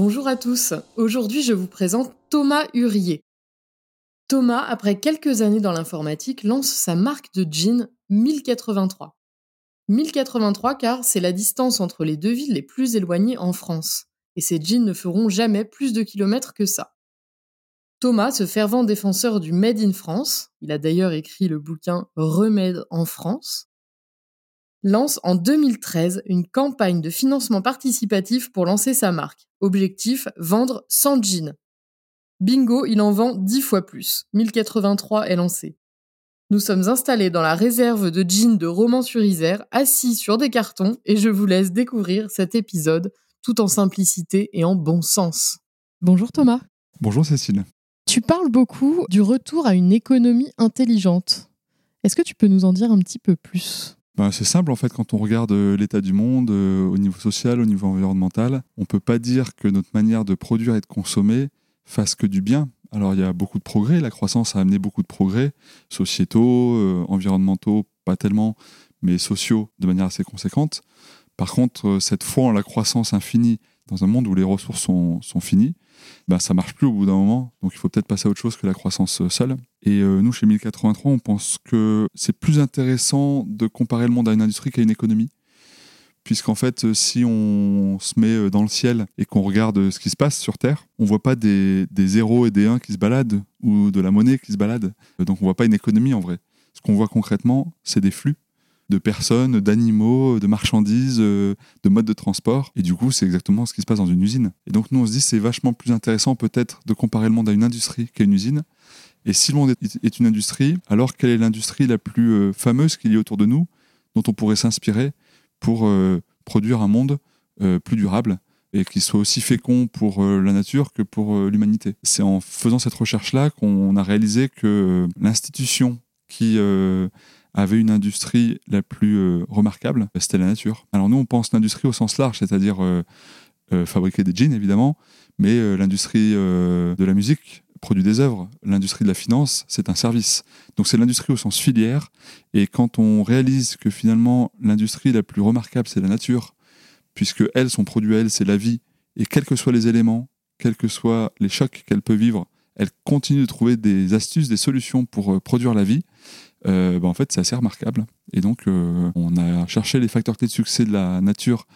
Bonjour à tous. Aujourd'hui, je vous présente Thomas Hurier. Thomas, après quelques années dans l'informatique, lance sa marque de jeans 1083. 1083 car c'est la distance entre les deux villes les plus éloignées en France. Et ces jeans ne feront jamais plus de kilomètres que ça. Thomas, ce fervent défenseur du Made in France, il a d'ailleurs écrit le bouquin Remède en France, lance en 2013 une campagne de financement participatif pour lancer sa marque. Objectif, vendre 100 jeans. Bingo, il en vend 10 fois plus. 1083 est lancé. Nous sommes installés dans la réserve de jeans de Romans-sur-Isère, assis sur des cartons, et je vous laisse découvrir cet épisode tout en simplicité et en bon sens. Bonjour Thomas. Bonjour Cécile. Tu parles beaucoup du retour à une économie intelligente. Est-ce que tu peux nous en dire un petit peu plus? Ben, c'est simple en fait quand on regarde euh, l'état du monde euh, au niveau social, au niveau environnemental, on ne peut pas dire que notre manière de produire et de consommer fasse que du bien. Alors il y a beaucoup de progrès, la croissance a amené beaucoup de progrès, sociétaux, euh, environnementaux, pas tellement, mais sociaux de manière assez conséquente. Par contre, cette foi en la croissance infinie dans un monde où les ressources sont, sont finies, ben, ça marche plus au bout d'un moment. Donc il faut peut-être passer à autre chose que la croissance euh, seule. Et euh, nous, chez 1083, on pense que c'est plus intéressant de comparer le monde à une industrie qu'à une économie. Puisqu'en fait, euh, si on se met dans le ciel et qu'on regarde ce qui se passe sur Terre, on voit pas des, des 0 et des 1 qui se baladent ou de la monnaie qui se balade. Donc on voit pas une économie en vrai. Ce qu'on voit concrètement, c'est des flux de personnes, d'animaux, de marchandises, euh, de modes de transport. Et du coup, c'est exactement ce qui se passe dans une usine. Et donc, nous, on se dit, c'est vachement plus intéressant peut-être de comparer le monde à une industrie qu'à une usine. Et si le monde est une industrie, alors quelle est l'industrie la plus euh, fameuse qu'il y a autour de nous, dont on pourrait s'inspirer pour euh, produire un monde plus durable et qui soit aussi fécond pour la nature que pour l'humanité? C'est en faisant cette recherche-là qu'on a réalisé que l'institution qui avait une industrie la plus euh, remarquable, c'était la nature. Alors nous, on pense l'industrie au sens large, c'est-à-dire euh, euh, fabriquer des jeans, évidemment, mais l'industrie de la musique produit des œuvres. L'industrie de la finance, c'est un service. Donc c'est l'industrie au sens filière. Et quand on réalise que finalement, l'industrie la plus remarquable, c'est la nature, puisque elle, son produit à elle, c'est la vie, et quels que soient les éléments, quels que soient les chocs qu'elle peut vivre, elle continue de trouver des astuces, des solutions pour produire la vie, euh, bah, en fait, c'est assez remarquable. Et donc, euh, on a cherché les facteurs clés de succès de la nature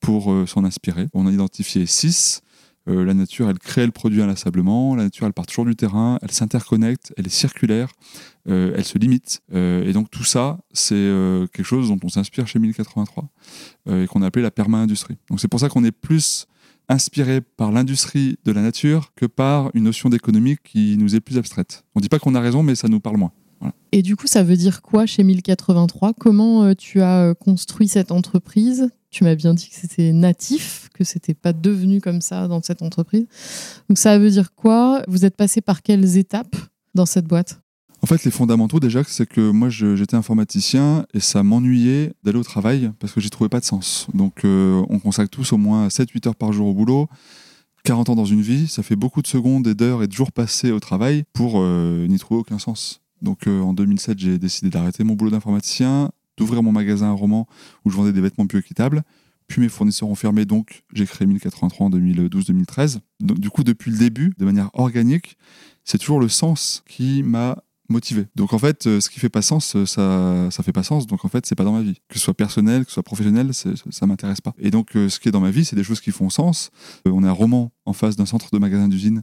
pour euh, s'en inspirer. On a identifié six. la nature, elle crée le produit inlassablement. La nature, elle part toujours du terrain. Elle s'interconnecte. Elle est circulaire. elle se limite. et donc, tout ça, c'est quelque chose dont on s'inspire chez 1083 et qu'on a appelé la perma-industrie. Donc, c'est pour ça qu'on est plus inspiré par l'industrie de la nature que par une notion d'économie qui nous est plus abstraite. On ne dit pas qu'on a raison, mais ça nous parle moins. Et du coup, ça veut dire quoi chez 1083 Comment euh, tu as euh, construit cette entreprise? Tu m'as bien dit que c'était natif, que c'était pas devenu comme ça dans cette entreprise. Donc ça veut dire quoi? Vous êtes passé par quelles étapes dans cette boîte? En fait, les fondamentaux, déjà, c'est que moi, j'étais informaticien et ça m'ennuyait d'aller au travail parce que j'y trouvais pas de sens. Donc, euh, on consacre tous au moins 7-8 heures par jour au boulot. 40 ans dans une vie, ça fait beaucoup de secondes et d'heures et de jours passés au travail pour n'y trouver aucun sens. Donc euh, en 2007, j'ai décidé d'arrêter mon boulot d'informaticien, d'ouvrir mon magasin à roman où je vendais des vêtements plus équitables. Puis mes fournisseurs ont fermé, donc j'ai créé 1083 en 2012-2013. Du coup, depuis le début, de manière organique, c'est toujours le sens qui m'a motivé. Donc en fait, euh, ce qui fait pas sens, euh, ça, ça fait pas sens. Donc en fait, c'est pas dans ma vie. Que ce soit personnel, que ce soit professionnel, ça m'intéresse pas. Et donc, ce qui est dans ma vie, c'est des choses qui font sens. On est à Roman, en face d'un centre de magasin d'usine,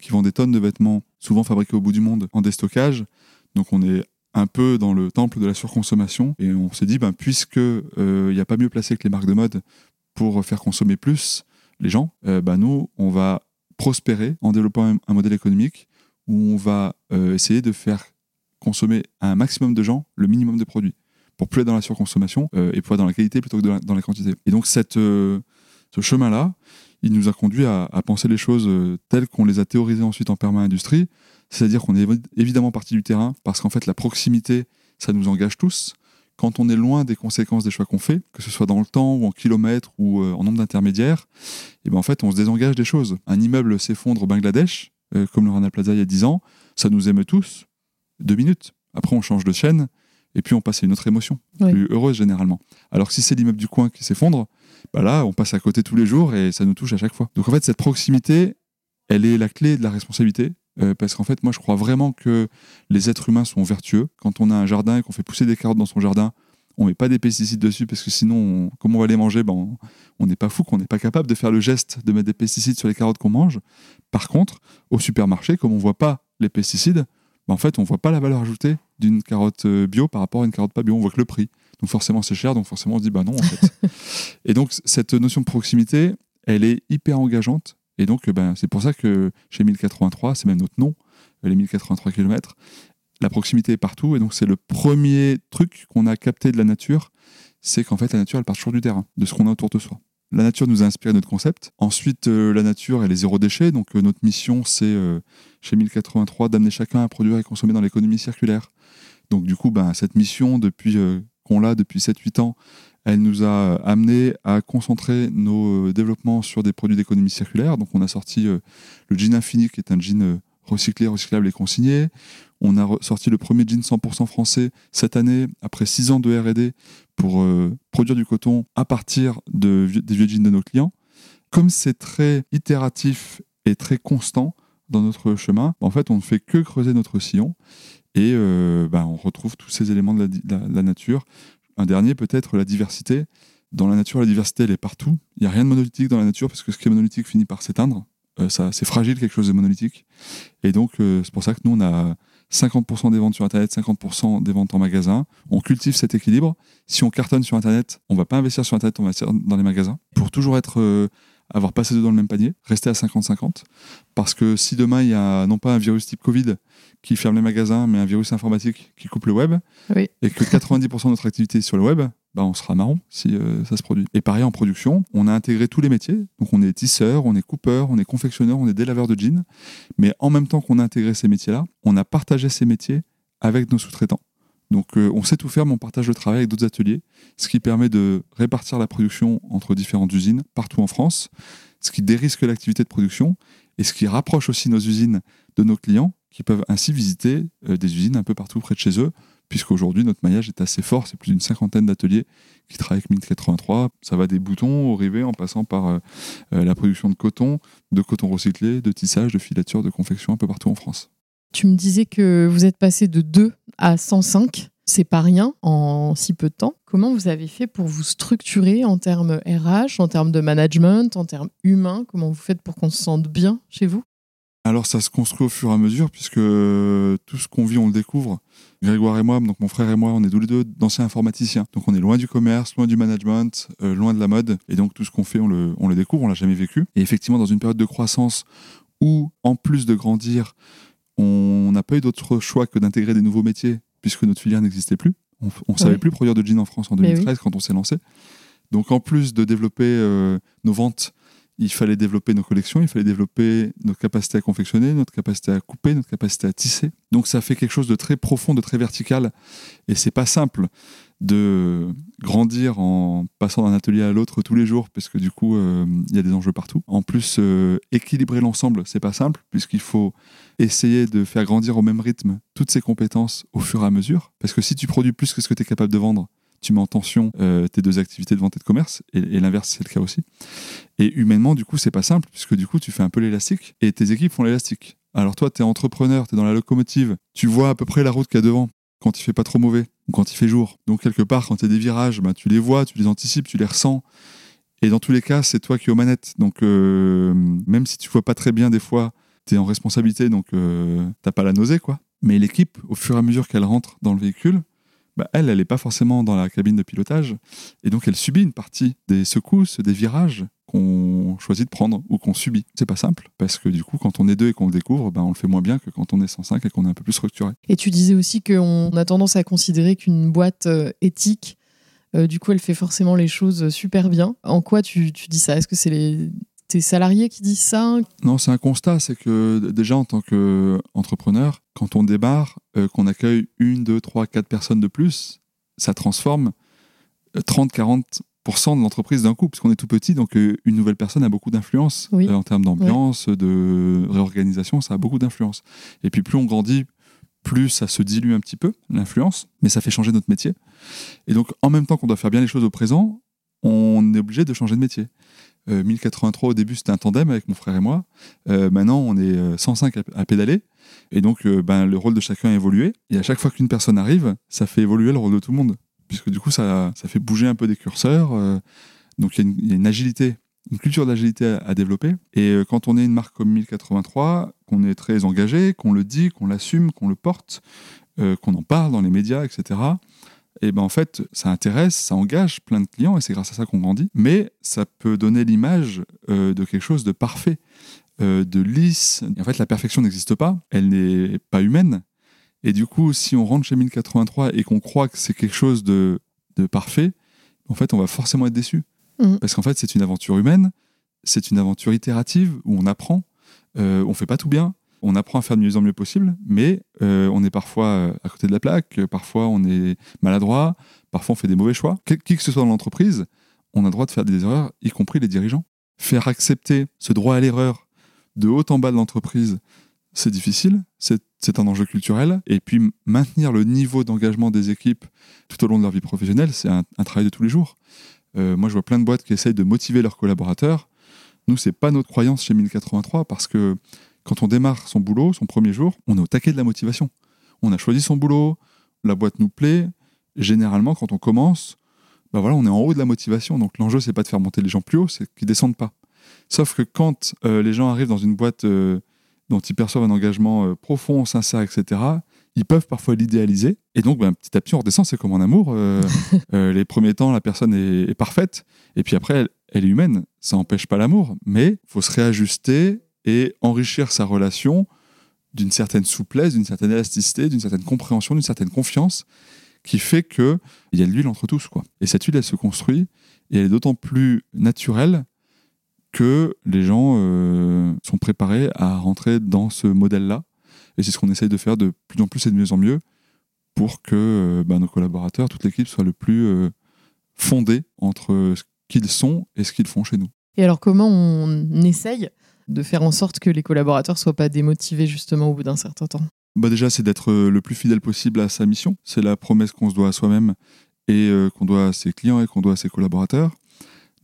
qui vend des tonnes de vêtements, souvent fabriqués au bout du monde, en déstockage. Donc on est un peu dans le temple de la surconsommation et on s'est dit, ben, puisque il euh, n'y a pas mieux placé que les marques de mode pour faire consommer plus les gens, euh, ben, nous, on va prospérer en développant un, modèle économique où on va euh, essayer de faire consommer à un maximum de gens le minimum de produits pour plus être dans la surconsommation et pour être dans la qualité plutôt que dans la quantité. Et donc Ce chemin-là, il nous a conduit à, penser les choses telles qu'on les a théorisées ensuite en perma-industrie, c'est-à-dire qu'on est évidemment parti du terrain, parce qu'en fait la proximité, ça nous engage tous. Quand on est loin des conséquences des choix qu'on fait, que ce soit dans le temps ou en kilomètres ou euh, en nombre d'intermédiaires, et eh ben en fait on se désengage des choses. Un immeuble s'effondre au Bangladesh, euh, comme le Rana Plaza il y a 10 ans, ça nous émeut tous, deux minutes. Après on change de chaîne, et puis on passe à une autre émotion, plus heureuse généralement. Alors que si c'est l'immeuble du coin qui s'effondre, bah là, on passe à côté tous les jours et ça nous touche à chaque fois. Donc en fait, cette proximité, elle est la clé de la responsabilité. Euh, parce qu'en fait, moi, je crois vraiment que les êtres humains sont vertueux. Quand on a un jardin et qu'on fait pousser des carottes dans son jardin, on met pas des pesticides dessus parce que sinon, comment on va les manger? Ben, On n'est pas fou, qu'on n'est pas capable de faire le geste de mettre des pesticides sur les carottes qu'on mange. Par contre, au supermarché, comme on voit pas les pesticides, ben, en fait, on voit pas la valeur ajoutée d'une carotte euh, bio par rapport à une carotte pas bio. On voit que le prix. Donc forcément, c'est cher, donc forcément, on se dit, bah non, en fait. et donc, cette notion de proximité, elle est hyper engageante. Et donc, ben, c'est pour ça que chez 1083, c'est même notre nom, les 1083 km, la proximité est partout. Et donc, c'est le premier truc qu'on a capté de la nature, c'est qu'en fait, la nature, elle part toujours du terrain, de ce qu'on a autour de soi. La nature nous a inspiré notre concept. Ensuite, euh, la nature, elle est zéro déchet. Donc, euh, notre mission, c'est euh, chez 1083 d'amener chacun à produire et consommer dans l'économie circulaire. Donc, du coup, ben, cette mission, depuis qu'on l'a depuis 7-8 ans, elle nous a amené à concentrer nos euh, développements sur des produits d'économie circulaire. Donc on a sorti euh, le jean infini, qui est un jean euh, recyclé, recyclable et consigné. On a sorti le premier jean 100% français cette année, après 6 ans de R&D, pour produire du coton à partir de, des vieux jeans de nos clients. Comme c'est très itératif et très constant dans notre chemin, en fait, on ne fait que creuser notre sillon et euh, bah, on retrouve tous ces éléments de la, nature. Un dernier, peut-être, la diversité. Dans la nature, la diversité, elle est partout. Il n'y a rien de monolithique dans la nature parce que ce qui est monolithique finit par s'éteindre. Euh, c'est fragile, quelque chose de monolithique. Et donc, euh, c'est pour ça que nous, on a 50% des ventes sur Internet, 50% des ventes en magasin. On cultive cet équilibre. Si on cartonne sur Internet, on va pas investir sur Internet, on va investir dans les magasins pour toujours être avoir passé deux dans le même panier, rester à 50-50. Parce que si demain, il y a non pas un virus type Covid qui ferme les magasins, mais un virus informatique qui coupe le web, et que 90% de notre activité est sur le web, bah, on sera marron si euh, ça se produit. Et pareil en production, on a intégré tous les métiers. Donc on est tisseur, on est coupeur, on est confectionneur, on est délaveur de jeans. Mais en même temps qu'on a intégré ces métiers-là, on a partagé ces métiers avec nos sous-traitants. Donc euh, on sait tout faire, mais on partage le travail avec d'autres ateliers, ce qui permet de répartir la production entre différentes usines partout en France, ce qui dérisque l'activité de production et ce qui rapproche aussi nos usines de nos clients qui peuvent ainsi visiter euh, des usines un peu partout près de chez eux, puisqu'aujourd'hui notre maillage est assez fort, c'est plus d'une cinquantaine d'ateliers qui travaillent avec 1083, ça va des boutons au rivet en passant par euh, la production de coton, de coton recyclé, de tissage, de filature, de confection un peu partout en France. Tu me disais que vous êtes passé de 2 à 105. C'est pas rien en si peu de temps. Comment vous avez fait pour vous structurer en termes RH, en termes de management, en termes humains? Comment vous faites pour qu'on se sente bien chez vous? Alors ça se construit au fur et à mesure puisque tout ce qu'on vit on le découvre. Grégoire et moi, donc mon frère et moi, on est tous les deux d'anciens informaticiens. Donc on est loin du commerce, loin du management, euh, loin de la mode. Et donc tout ce qu'on fait, on le, on le découvre, on l'a jamais vécu. Et effectivement, dans une période de croissance où, en plus de grandir, on n'a pas eu d'autre choix que d'intégrer des nouveaux métiers puisque notre filière n'existait plus. On ne savait plus produire de jeans en France en 2013 quand on s'est lancé. Donc en plus de développer euh, nos ventes, il fallait développer nos collections, il fallait développer notre capacité à confectionner, notre capacité à couper, notre capacité à tisser. Donc ça fait quelque chose de très profond, de très vertical. Et c'est pas simple de grandir en passant d'un atelier à l'autre tous les jours, parce que du coup, euh, il y a des enjeux partout. En plus, euh, équilibrer l'ensemble, c'est pas simple, puisqu'il faut essayer de faire grandir au même rythme toutes ces compétences au fur et à mesure. Parce que si tu produis plus que ce que tu es capable de vendre, tu mets en tension euh, tes deux activités de vente et de commerce, et, l'inverse, c'est le cas aussi. Et humainement, du coup, c'est pas simple, puisque du coup, tu fais un peu l'élastique, et tes équipes font l'élastique. Alors toi, tu es entrepreneur, tu es dans la locomotive, tu vois à peu près la route qu'il y a devant, quand il fait pas trop mauvais, ou quand il fait jour. Donc quelque part, quand tu as des virages, ben, tu les vois, tu les anticipes, tu les ressens. Et dans tous les cas, c'est toi qui es aux manettes. Donc euh, même si tu vois pas très bien des fois, tu es en responsabilité, donc euh, t'as pas la nausée, quoi. Mais l'équipe, au fur et à mesure qu'elle rentre dans le véhicule, bah, elle, elle n'est pas forcément dans la cabine de pilotage. Et donc, elle subit une partie des secousses, des virages qu'on choisit de prendre ou qu'on subit. C'est pas simple, parce que du coup, quand on est deux et qu'on le découvre, bah, on le fait moins bien que quand on est 105 et qu'on est un peu plus structuré. Et tu disais aussi qu'on a tendance à considérer qu'une boîte euh, éthique du coup, elle fait forcément les choses super bien. En quoi tu, tu dis ça? Est-ce que c'est les tes salariés qui disent ça? Non, c'est un constat. C'est que déjà, en tant qu'entrepreneur, quand on démarre, qu'on accueille une, deux, trois, quatre personnes de plus, ça transforme 30, 40 de l'entreprise d'un coup, puisqu'on est tout petit, donc euh, une nouvelle personne a beaucoup d'influence euh, en termes d'ambiance, de réorganisation, ça a beaucoup d'influence. Et puis plus on grandit, plus ça se dilue un petit peu, l'influence, mais ça fait changer notre métier. Et donc en même temps qu'on doit faire bien les choses au présent, on est obligé de changer de métier. 1083 euh, au début c'était un tandem avec mon frère et moi. maintenant on est 105 à, pédaler. Et donc ben, le rôle de chacun a évolué. Et à chaque fois qu'une personne arrive, ça fait évoluer le rôle de tout le monde puisque du coup, ça, fait bouger un peu des curseurs. Euh, donc, il y, a une agilité, une culture d'agilité à, développer. Et euh, quand on est une marque comme 1083, qu'on est très engagé, qu'on le dit, qu'on l'assume, qu'on le porte, euh, qu'on en parle dans les médias, etc., et ben en fait, ça intéresse, ça engage plein de clients et c'est grâce à ça qu'on grandit. Mais ça peut donner l'image de quelque chose de parfait, de lisse. en fait, la perfection n'existe pas, elle n'est pas humaine, et du coup, si on rentre chez 1083 et qu'on croit que c'est quelque chose de, parfait, en fait, on va forcément être déçu. Mhm. Parce qu'en fait, c'est une aventure humaine, c'est une aventure itérative où on apprend, euh, on fait pas tout bien, on apprend à faire de mieux en mieux possible, mais euh, on est parfois euh, à côté de la plaque, parfois on est maladroit, parfois on fait des mauvais choix. Qui que ce soit dans l'entreprise, on a le droit de faire des erreurs, y compris les dirigeants. Faire accepter ce droit à l'erreur de haut en bas de l'entreprise, c'est difficile, c'est un enjeu culturel. Et puis maintenir le niveau d'engagement des équipes tout au long de leur vie professionnelle, c'est un, travail de tous les jours. Euh, moi, je vois plein de boîtes qui essayent de motiver leurs collaborateurs. Nous, c'est pas notre croyance chez 1083 parce que quand on démarre son boulot, son premier jour, on est au taquet de la motivation. On a choisi son boulot, la boîte nous plaît. Généralement, quand on commence, bah voilà, on est en haut de la motivation. Donc l'enjeu, c'est pas de faire monter les gens plus haut, c'est qu'ils descendent pas. Sauf que quand euh, les gens arrivent dans une boîte euh, dont ils perçoivent un engagement euh, profond, sincère, etc., ils peuvent parfois l'idéaliser. Et donc, ben, petit à petit, on redescend. C'est comme en amour. Les premiers temps, la personne est, parfaite. Et puis après, elle, est humaine. Ça n'empêche pas l'amour. Mais il faut se réajuster et enrichir sa relation d'une certaine souplesse, d'une certaine élasticité, d'une certaine compréhension, d'une certaine confiance qui fait qu'il y a de l'huile entre tous. Quoi. Et cette huile, elle se construit et elle est d'autant plus naturelle que les gens euh, sont préparés à rentrer dans ce modèle-là. Et c'est ce qu'on essaye de faire de plus en plus et de mieux en mieux pour que euh, bah, nos collaborateurs, toute l'équipe soit le plus euh, fondée entre ce qu'ils sont et ce qu'ils font chez nous. Et alors comment on essaye de faire en sorte que les collaborateurs soient pas démotivés justement au bout d'un certain temps bah Déjà, c'est d'être le plus fidèle possible à sa mission. C'est la promesse qu'on se doit à soi-même et qu'on doit à ses clients et qu'on doit à ses collaborateurs.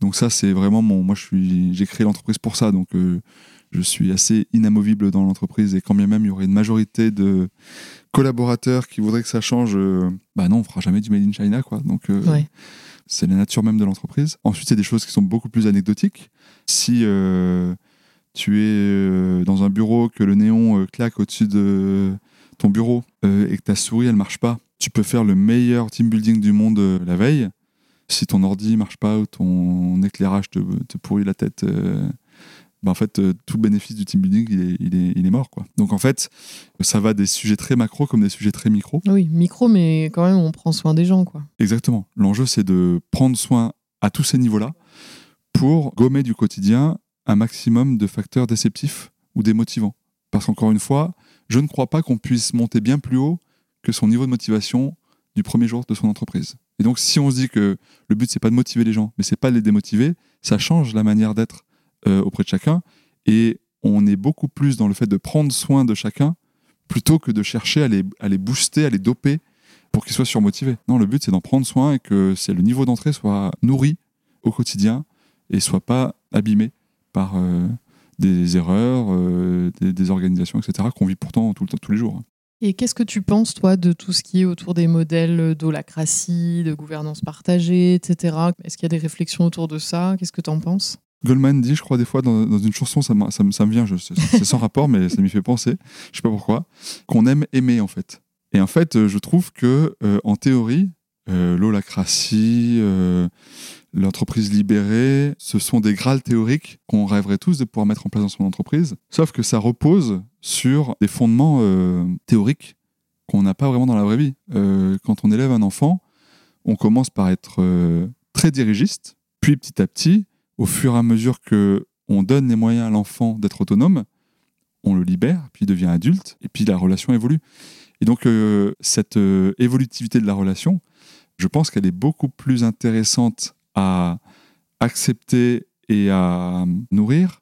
Donc ça, c'est vraiment mon. Moi, je suis, j'ai créé l'entreprise pour ça. Donc, euh, je suis assez inamovible dans l'entreprise. Et quand bien même il y aurait une majorité de collaborateurs qui voudraient que ça change, euh, bah non, on fera jamais du made in China, quoi. Donc, euh, c'est la nature même de l'entreprise. Ensuite, a des choses qui sont beaucoup plus anecdotiques. Si tu es dans un bureau que le néon claque au-dessus de ton bureau et que ta souris elle marche pas, tu peux faire le meilleur team building du monde la veille si ton ordi marche pas ou ton éclairage te, pourrit la tête, euh, ben en fait, euh, tout le bénéfice du team building, il est, il, est, il est, mort. Quoi. Donc en fait, ça va des sujets très macro comme des sujets très micro. Oui, micro, mais quand même, on prend soin des gens. Quoi. Exactement. L'enjeu, c'est de prendre soin à tous ces niveaux-là pour gommer du quotidien un maximum de facteurs déceptifs ou démotivants. Parce qu'encore une fois, je ne crois pas qu'on puisse monter bien plus haut que son niveau de motivation du premier jour de son entreprise. Et donc, si on se dit que le but, c'est pas de motiver les gens, mais c'est pas de les démotiver, ça change la manière d'être euh, auprès de chacun. Et on est beaucoup plus dans le fait de prendre soin de chacun plutôt que de chercher à les, à les booster, à les doper pour qu'ils soient surmotivés. Non, le but, c'est d'en prendre soin et que le niveau d'entrée soit nourri au quotidien et soit pas abîmé par euh, des erreurs, euh, des, des, organisations, etc., qu'on vit pourtant tout le temps, tous les jours. Et qu'est-ce que tu penses, toi, de tout ce qui est autour des modèles d'holacratie, de gouvernance partagée, etc. Est-ce qu'il y a des réflexions autour de ça? Qu'est-ce que tu en penses? Goldman dit, je crois, des fois, dans, une chanson, ça, ça, ça me vient, c'est sans rapport, mais ça m'y fait penser, je sais pas pourquoi, qu'on aime aimer, en fait. Et en fait, je trouve que, euh, en théorie, euh, l'holacratie, euh, l'entreprise libérée, ce sont des grâles théoriques qu'on rêverait tous de pouvoir mettre en place dans son entreprise. Sauf que ça repose sur des fondements euh, théoriques qu'on n'a pas vraiment dans la vraie vie. Euh, quand on élève un enfant, on commence par être euh, très dirigiste, puis petit à petit, au fur et à mesure que on donne les moyens à l'enfant d'être autonome, on le libère, puis il devient adulte, et puis la relation évolue. Et donc, cette évolutivité de la relation, je pense qu'elle est beaucoup plus intéressante à accepter et à nourrir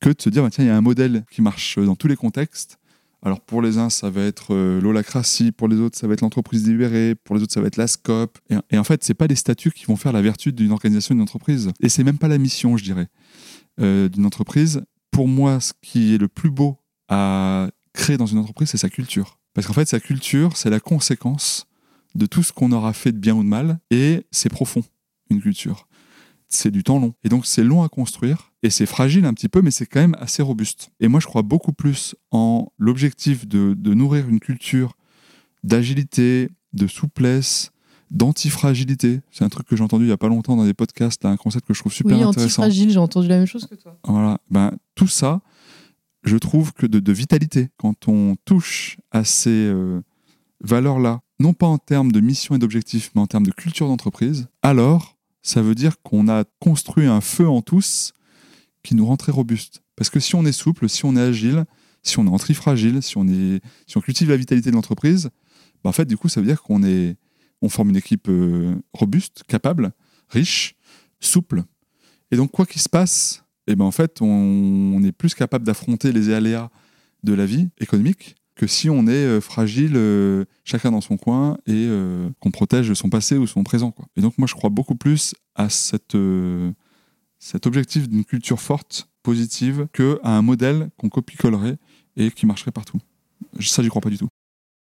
que de se dire, bah, tiens, il y a un modèle qui marche dans tous les contextes. Alors pour les uns, ça va être euh, l'holacratie, pour les autres, ça va être l'entreprise libérée, pour les autres, ça va être la scope. Et, en fait, c'est pas les statuts qui vont faire la vertu d'une organisation, d'une entreprise. Et c'est même pas la mission, je dirais, euh, d'une entreprise. Pour moi, ce qui est le plus beau à créer dans une entreprise, c'est sa culture. Parce qu'en fait, sa culture, c'est la conséquence de tout ce qu'on aura fait de bien ou de mal, et c'est profond, une culture. C'est du temps long. Et donc, c'est long à construire, et c'est fragile un petit peu, mais c'est quand même assez robuste. Et moi, je crois beaucoup plus en l'objectif de, de nourrir une culture d'agilité, de souplesse, d'antifragilité. C'est un truc que j'ai entendu il y a pas longtemps dans des podcasts, un concept que je trouve super oui, intéressant. antifragile, j'ai entendu la même chose que toi. Voilà, ben, tout ça, je trouve que de, de vitalité, quand on touche à ces euh, valeurs-là, non pas en termes de mission et d'objectif, mais en termes de culture d'entreprise, alors ça veut dire qu'on a construit un feu en tous qui nous rend très robustes. Parce que si on est souple, si on est agile, si on est antifragile, si on, si on cultive la vitalité de l'entreprise, ben, en fait, du coup, ça veut dire qu'on est, on forme une équipe euh, robuste, capable, riche, souple. Et donc, quoi qu'il se passe, eh ben, en fait, on est plus capable d'affronter les aléas de la vie économique que si on est euh, fragile, euh, chacun dans son coin, et euh, qu'on protège son passé ou son présent. Quoi. Et donc, moi, je crois beaucoup plus à cette, euh, cet objectif d'une culture forte, positive, qu'à un modèle qu'on copie-collerait et qui marcherait partout. Ça, j'y crois pas du tout.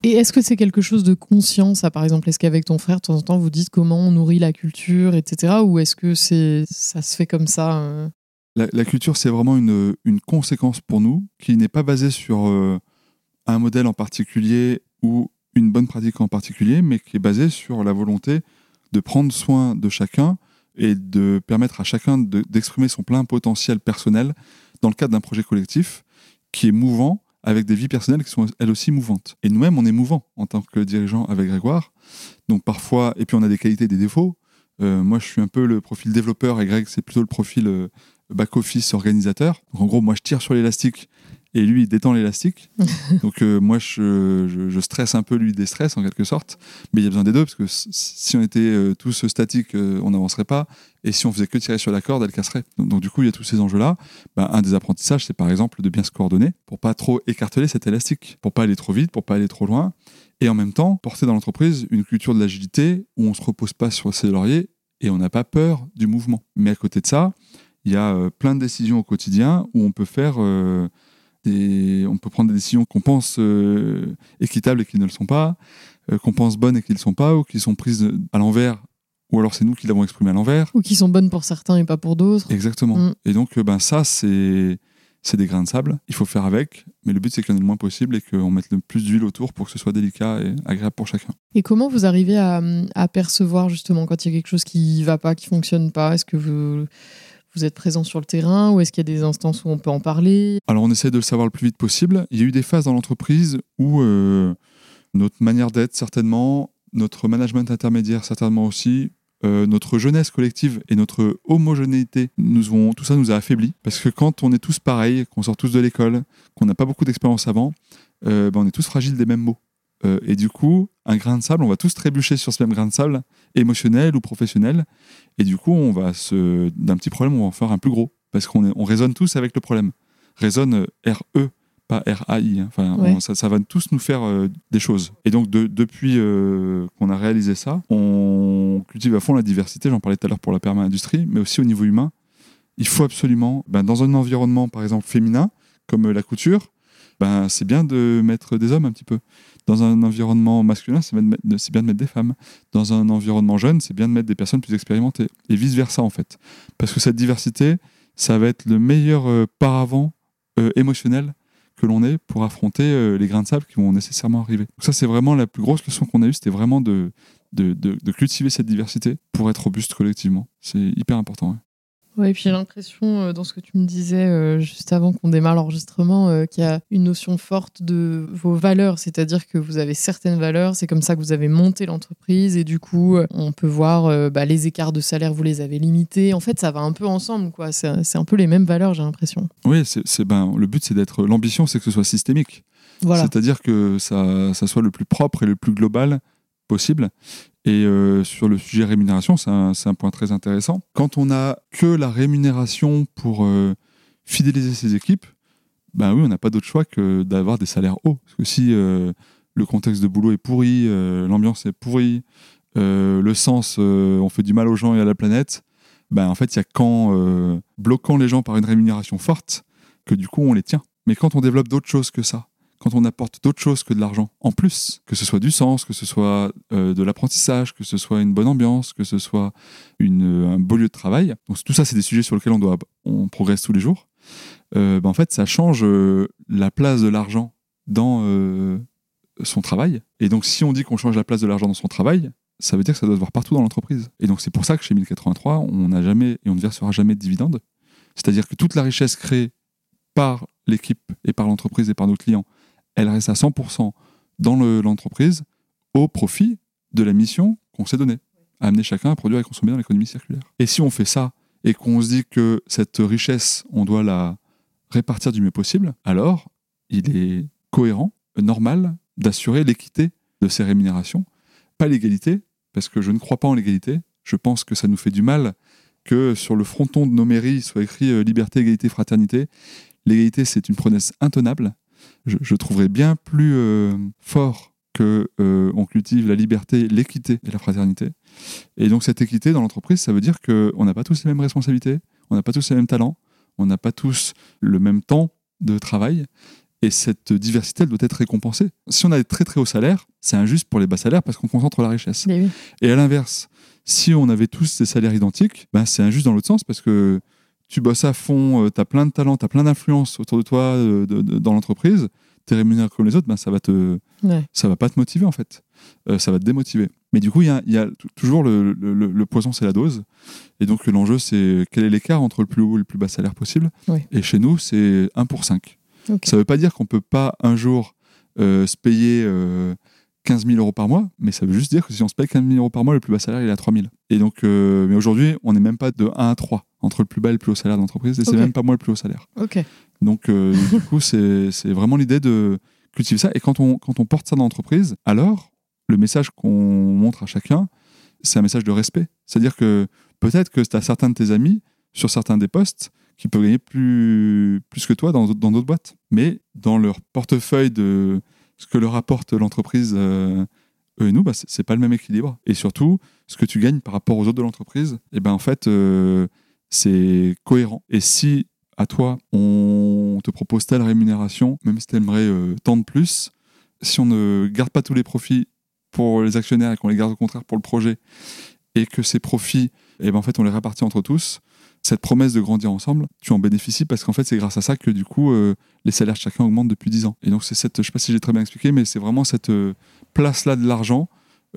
Et est-ce que c'est quelque chose de conscient, ça, par exemple? Est-ce qu'avec ton frère, de temps en temps, vous dites comment on nourrit la culture, etc. Ou est-ce que c'est ça se fait comme ça La, la culture, c'est vraiment une, une conséquence pour nous qui n'est pas basée sur un modèle en particulier ou une bonne pratique en particulier, mais qui est basée sur la volonté de prendre soin de chacun et de permettre à chacun de- d'exprimer son plein potentiel personnel dans le cadre d'un projet collectif qui est mouvant avec des vies personnelles qui sont elles aussi mouvantes. Et nous-mêmes, on est mouvants en tant que dirigeant avec Grégoire. Donc parfois, et puis on a des qualités et des défauts. Euh, moi, je suis un peu le profil développeur et Greg, c'est plutôt le profil euh, back-office organisateur. Donc en gros, moi, je tire sur l'élastique et lui, il détend l'élastique. Donc euh, moi, je, je- je stresse un peu, lui, déstresse en quelque sorte. Mais il y a besoin des deux, parce que si on était euh, tous statiques, euh, on n'avancerait pas. Et si on faisait que tirer sur la corde, elle casserait. Donc, donc, du coup, il y a tous ces enjeux-là. Ben, un des apprentissages, c'est par exemple de bien se coordonner pour pas trop écarteler cet élastique, pour pas aller trop vite, pour pas aller trop loin. Et en même temps, porter dans l'entreprise une culture de l'agilité où on se repose pas sur ses lauriers et on n'a pas peur du mouvement. Mais à côté de ça, il y a plein de décisions au quotidien où on peut faire des, on peut prendre des décisions qu'on pense euh, équitables et qui ne le sont pas, euh, qu'on pense bonnes et qui ne le sont pas, ou qui sont prises à l'envers, ou alors c'est nous qui l'avons exprimé à l'envers. Ou qui sont bonnes pour certains et pas pour d'autres Exactement. Mm. Et donc, euh, ben, ça, c'est c'est des grains de sable. Il faut faire avec, mais le but, c'est qu'il y en ait le moins possible et qu'on mette le plus d'huile autour pour que ce soit délicat et agréable pour chacun. Et comment vous arrivez à, à percevoir justement quand il y a quelque chose qui va pas, qui fonctionne pas? Est-ce que vous, vous êtes présent sur le terrain ou est-ce qu'il y a des instances où on peut en parler? Alors, on essaie de le savoir le plus vite possible. Il y a eu des phases dans l'entreprise où euh, notre manière d'être, certainement, notre management intermédiaire, certainement aussi, euh, notre jeunesse collective et notre homogénéité, nous tout ça nous a affaiblis. Parce que quand on est tous pareils, qu'on sort tous de l'école, qu'on n'a pas beaucoup d'expérience avant, euh, ben, on est tous fragiles des mêmes mots. Euh, et du coup, un grain de sable, on va tous trébucher sur ce même grain de sable, émotionnel ou professionnel. Et du coup, on va se, d'un petit problème, on va en faire un plus gros. Parce qu'on on résonne tous avec le problème. Résonne euh, R-E, pas R-A-I. hein. Enfin, Ouais. on- ça, ça va tous nous faire euh, des choses. Et donc, de- depuis euh, qu'on a réalisé ça, on cultive à fond la diversité. J'en parlais tout à l'heure pour la perma-industrie, mais aussi au niveau humain. Il faut absolument, ben, dans un environnement, par exemple, féminin, comme la couture, ben, c'est bien de mettre des hommes un petit peu. Dans un environnement masculin, c'est bien, de mettre- des femmes. Dans un environnement jeune, c'est bien de mettre des personnes plus expérimentées. Et vice-versa, en fait. Parce que cette diversité, ça va être le meilleur euh, paravent euh, émotionnel que l'on ait pour affronter euh, les grains de sable qui vont nécessairement arriver. Donc ça, c'est vraiment la plus grosse leçon qu'on a eue, c'était vraiment de, cultiver cette diversité pour être robuste collectivement. C'est hyper important. ouais. Oui, et puis j'ai l'impression, euh, dans ce que tu me disais euh, juste avant qu'on démarre l'enregistrement, euh, qu'il y a une notion forte de vos valeurs, c'est-à-dire que vous avez certaines valeurs, c'est comme ça que vous avez monté l'entreprise, et du coup, on peut voir bah, les écarts de salaire, vous les avez limités. En fait, ça va un peu ensemble, quoi. C'est un peu les mêmes valeurs, j'ai l'impression. Oui, c'est ben, le but, c'est d'être. L'ambition, c'est que ce soit systémique. Voilà. C'est-à-dire que ça, ça soit le plus propre et le plus global possible. Et euh, sur le sujet rémunération, c'est un, point très intéressant. Quand on a que la rémunération pour euh, fidéliser ses équipes, ben oui, on n'a pas d'autre choix que d'avoir des salaires hauts. Parce que si euh, le contexte de boulot est pourri, l'ambiance est pourrie, le sens, on fait du mal aux gens et à la planète, ben en fait, il y a qu'en bloquant les gens par une rémunération forte que du coup on les tient. Mais quand on développe d'autres choses que ça, quand on apporte d'autres choses que de l'argent en plus, que ce soit du sens, que ce soit euh, de l'apprentissage, que ce soit une bonne ambiance, que ce soit un beau lieu de travail. Donc tout ça, c'est des sujets sur lesquels on doit, on progresse tous les jours. Euh, ben, en fait, ça change euh, la place de l'argent dans son travail. Et donc, si on dit qu'on change la place de l'argent dans son travail, ça veut dire que ça doit se voir partout dans l'entreprise. Et donc, c'est pour ça que chez 1083, on n'a jamais et on ne versera jamais de dividendes. C'est-à-dire que toute la richesse créée par l'équipe et par l'entreprise et par nos clients elle reste à 100% dans l'entreprise au profit de la mission qu'on s'est donnée, amener chacun à produire et consommer dans l'économie circulaire. Et si on fait ça et qu'on se dit que cette richesse, on doit la répartir du mieux possible, alors il est cohérent, normal d'assurer l'équité de ces rémunérations. Pas l'égalité, parce que je ne crois pas en l'égalité. Je pense que ça nous fait du mal que sur le fronton de nos mairies soit écrit euh, liberté, égalité, fraternité. L'égalité, c'est une promesse intenable je, trouverais bien plus euh, fort que euh, on cultive la liberté, l'équité et la fraternité. Et donc cette équité dans l'entreprise, ça veut dire qu'on n'a pas tous les mêmes responsabilités, on n'a pas tous les mêmes talents, on n'a pas tous le même temps de travail. Et cette diversité, elle doit être récompensée. Si on a des très très hauts salaires, c'est injuste pour les bas salaires parce qu'on concentre la richesse. Et à l'inverse, si on avait tous des salaires identiques, ben c'est injuste dans l'autre sens parce que tu bosses à fond, euh, tu as plein de talents, tu as plein d'influence autour de toi euh, dans l'entreprise, tu es rémunéré comme les autres, ben ça va te ça va pas te motiver en fait. Euh, ça va te démotiver. Mais du coup, il y a, toujours le, le, poison, c'est la dose. Et donc l'enjeu, c'est quel est l'écart entre le plus haut et le plus bas salaire possible. Et chez nous, c'est 1 pour 5. Ça ne veut pas dire qu'on peut pas un jour se payer 15 000 euros par mois, mais ça veut juste dire que si on se paye 15 000 euros par mois, le plus bas salaire il est à 3 000. Et donc, euh, mais aujourd'hui, on n'est même pas de 1 à 3 entre le plus bas et le plus haut salaire d'entreprise, et c'est même pas moi le plus haut salaire. Donc, euh, du coup, c'est vraiment l'idée de cultiver ça. Et quand on, quand on porte ça dans l'entreprise, alors, le message qu'on montre à chacun, c'est un message de respect. C'est-à-dire que peut-être que tu as certains de tes amis sur certains des postes qui peuvent gagner plus, plus que toi dans d'autres boîtes. Mais dans leur portefeuille de ce que leur apporte l'entreprise, euh, eux et nous, bah, c'est pas le même équilibre. Et surtout, ce que tu gagnes par rapport aux autres de l'entreprise, eh ben en fait, euh, c'est cohérent. Et si à toi, on te propose telle rémunération, même si tu aimerais euh, tant de plus, si on ne garde pas tous les profits pour les actionnaires et qu'on les garde au contraire pour le projet, et que ces profits, eh ben en fait, on les répartit entre tous, cette promesse de grandir ensemble, tu en bénéficies parce qu'en fait, c'est grâce à ça que du coup, euh, les salaires de chacun augmentent depuis 10 ans. Et donc, c'est cette, je sais pas si j'ai très bien expliqué, mais c'est vraiment cette euh, place-là de l'argent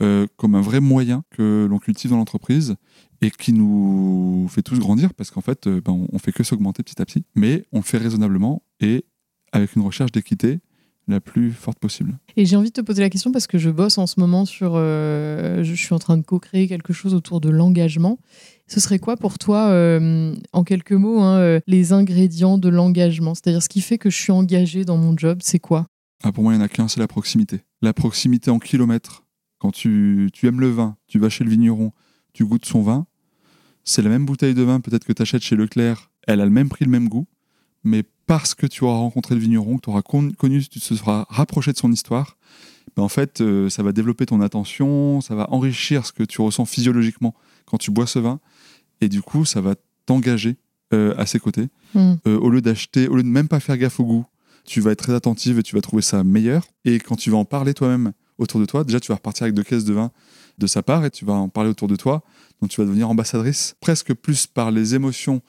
euh, comme un vrai moyen que l'on cultive dans l'entreprise et qui nous fait tous grandir parce qu'en fait, ben, on, on fait que s'augmenter petit à petit, mais on le fait raisonnablement et avec une recherche d'équité la plus forte possible. Et j'ai envie de te poser la question parce que je bosse en ce moment sur. Euh, je suis en train de co-créer quelque chose autour de l'engagement. Ce serait quoi pour toi, euh, en quelques mots, hein, euh, les ingrédients de l'engagement? C'est-à-dire ce qui fait que je suis engagé dans mon job, c'est quoi? Ah, Pour moi, il n'y en a qu'un, c'est la proximité. La proximité en kilomètres. Quand tu, tu aimes le vin, tu vas chez le vigneron, tu goûtes son vin, c'est la même bouteille de vin peut-être que tu achètes chez Leclerc, elle a le même prix, le même goût, mais parce que tu auras rencontré le vigneron, que tu auras connu, tu te seras rapproché de son histoire, ben en fait, euh, ça va développer ton attention, ça va enrichir ce que tu ressens physiologiquement quand tu bois ce vin, et du coup, ça va t'engager euh, à ses côtés. Hmm. Euh, au lieu d'acheter, au lieu de même pas faire gaffe au goût, tu vas être très attentive et tu vas trouver ça meilleur. Et quand tu vas en parler toi-même autour de toi, déjà, tu vas repartir avec deux caisses de vin de sa part et tu vas en parler autour de toi. Donc, tu vas devenir ambassadrice presque plus par les émotions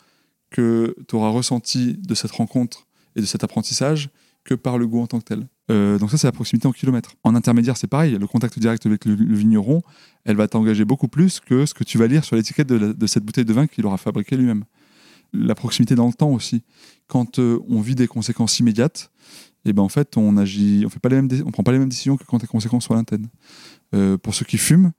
que tu auras ressenti de cette rencontre et de cet apprentissage que par le goût en tant que tel. Euh, donc ça, c'est la proximité en kilomètres. En intermédiaire, c'est pareil. Le contact direct avec le, vigneron, elle va t'engager beaucoup plus que ce que tu vas lire sur l'étiquette de, cette bouteille de vin qu'il aura fabriqué lui-même. La proximité dans le temps aussi. Quand euh, on vit des conséquences immédiates, et eh ben en fait, on agit, on fait pas les mêmes, on prend pas les mêmes décisions que quand les conséquences sont lointaines. Euh, pour ceux qui fument,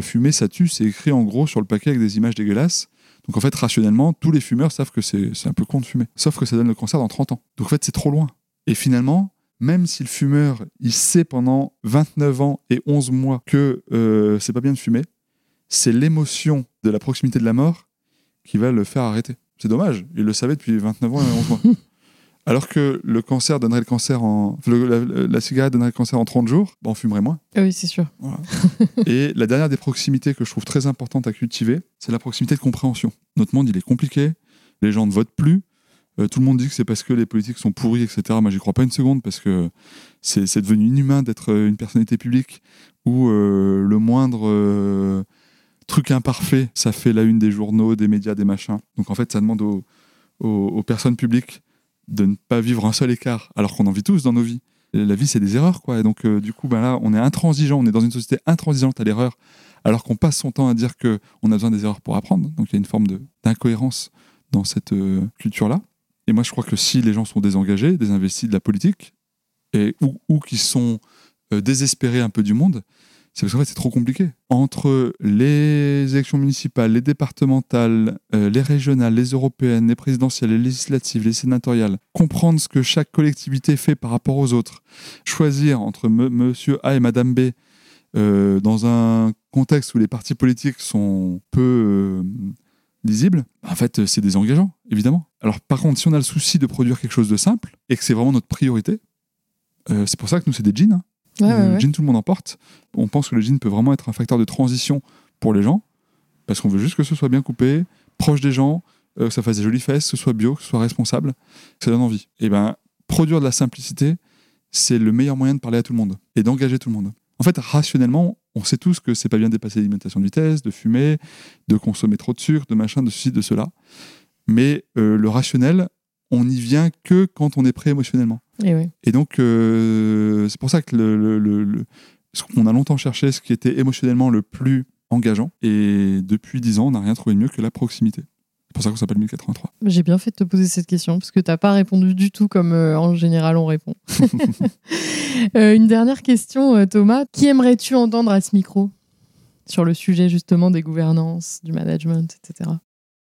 fumer ça tue, c'est écrit en gros sur le paquet avec des images dégueulasses. Donc en fait, rationnellement, tous les fumeurs savent que c'est un peu con de fumer. Sauf que ça donne le cancer dans 30 ans. Donc en fait, c'est trop loin. Et finalement, même si le fumeur, il sait pendant 29 ans et 11 mois que euh, c'est pas bien de fumer, c'est l'émotion de la proximité de la mort qui va le faire arrêter. C'est dommage, il le savait depuis 29 ans et 11 mois. Alors que le cancer donnerait le cancer en. la, cigarette donnerait le cancer en 30 jours, bah, on fumerait moins. Oui, c'est sûr. et la dernière des proximités que je trouve très importante à cultiver, c'est la proximité de compréhension. Notre monde, il est compliqué, les gens ne votent plus. Euh, tout le monde dit que c'est parce que les politiques sont pourris, etc. Moi, j'y crois pas une seconde parce que c'est devenu inhumain d'être euh, une personnalité publique où euh, le moindre truc imparfait, ça fait la une des journaux, des médias, des machins. Donc en fait, ça demande aux personnes publiques de ne pas vivre un seul écart, alors qu'on en vit tous dans nos vies. La vie, c'est des erreurs, quoi. Et donc, euh, du coup, ben là, on est intransigeant, on est dans une société intransigeante à l'erreur, alors qu'on passe son temps à dire qu'on a besoin des erreurs pour apprendre. Donc, il y a une forme d'incohérence dans cette euh, culture-là. Et moi, je crois que si les gens sont désengagés, désinvestis de la politique, et, ou, qui sont euh, désespérés un peu du monde, c'est parce qu'en fait, c'est trop compliqué. Entre les élections municipales, les départementales, euh, les régionales, les européennes, les présidentielles, les législatives, les sénatoriales, comprendre ce que chaque collectivité fait par rapport aux autres, choisir entre monsieur A et madame B euh, dans un contexte où les partis politiques sont peu euh, lisibles, en fait, c'est désengageant, évidemment. Alors, par contre, si on a le souci de produire quelque chose de simple et que c'est vraiment notre priorité, c'est pour ça que nous, c'est des jeans. Hein. Le jean, tout le monde en porte on pense que le jean peut vraiment être un facteur de transition pour les gens, parce qu'on veut juste que ce soit bien coupé, proche des gens, euh, que ça fasse des jolies fesses, que ce soit bio, que ce soit responsable, que ça donne envie. Et ben, produire de la simplicité, c'est le meilleur moyen de parler à tout le monde et d'engager tout le monde. En fait, rationnellement, on sait tous que c'est pas bien de dépasser l'alimentation de vitesse, de fumer, de consommer trop de sucre, de machin, de ceci, de cela. Mais euh, le rationnel, on n'y vient que quand on est prêt émotionnellement. Et, et donc, euh, c'est pour ça que le, on a longtemps cherché ce qui était émotionnellement le plus engageant. Et depuis dix ans, on n'a rien trouvé de mieux que la proximité. C'est pour ça qu'on s'appelle 1083. J'ai bien fait de te poser cette question, parce que tu n'as pas répondu du tout comme euh, en général on répond. Euh, une dernière question, Thomas. Qui aimerais-tu entendre à ce micro sur le sujet justement des gouvernances, du management, etc.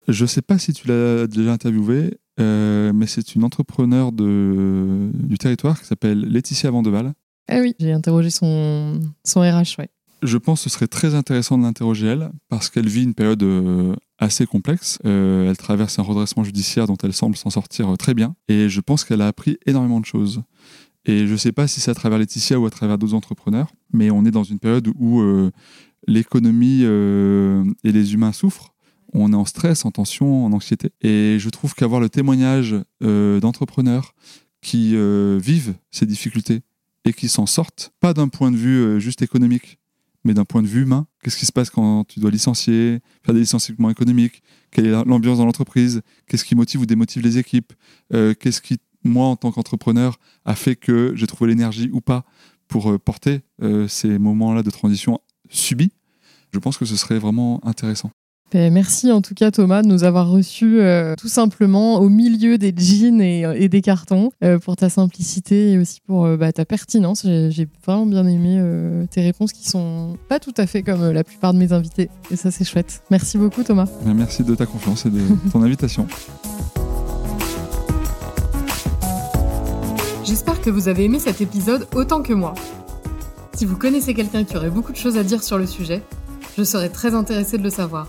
Je ne sais pas si tu l'as déjà interviewé, mais c'est une entrepreneur de, du territoire qui s'appelle Laetitia Vandeval, ah oui, j'ai interrogé son, son RH, ouais. Je pense que ce serait très intéressant de l'interroger elle, parce qu'elle vit une période euh, assez complexe. Euh, elle traverse un redressement judiciaire dont elle semble s'en sortir euh, très bien. Et je pense qu'elle a appris énormément de choses. Et je ne sais pas si c'est à travers Laetitia ou à travers d'autres entrepreneurs, mais on est dans une période où l'économie et les humains souffrent. On est en stress, en tension, en anxiété. Et je trouve qu'avoir le témoignage d'entrepreneurs qui vivent ces difficultés, et qui s'en sortent, pas d'un point de vue euh, juste économique, mais d'un point de vue humain. Qu'est-ce qui se passe quand tu dois licencier, faire des licenciements économiques? Quelle est l'ambiance dans l'entreprise? Qu'est-ce qui motive ou démotive les équipes? Euh, Qu'est-ce qui, moi, en tant qu'entrepreneur, a fait que j'ai trouvé l'énergie ou pas pour euh, porter ces moments-là de transition subis Je pense que ce serait vraiment intéressant. Ben, merci en tout cas Thomas de nous avoir reçus euh, tout simplement au milieu des jeans et, euh, des cartons euh, pour ta simplicité et aussi pour bah, ta pertinence. J'ai vraiment bien aimé tes réponses qui sont pas tout à fait comme la plupart de mes invités et ça c'est chouette. Merci beaucoup Thomas. Ben, merci de ta confiance et de ton invitation. J'espère que vous avez aimé cet épisode autant que moi. Si vous connaissez quelqu'un qui aurait beaucoup de choses à dire sur le sujet, je serais très intéressée de le savoir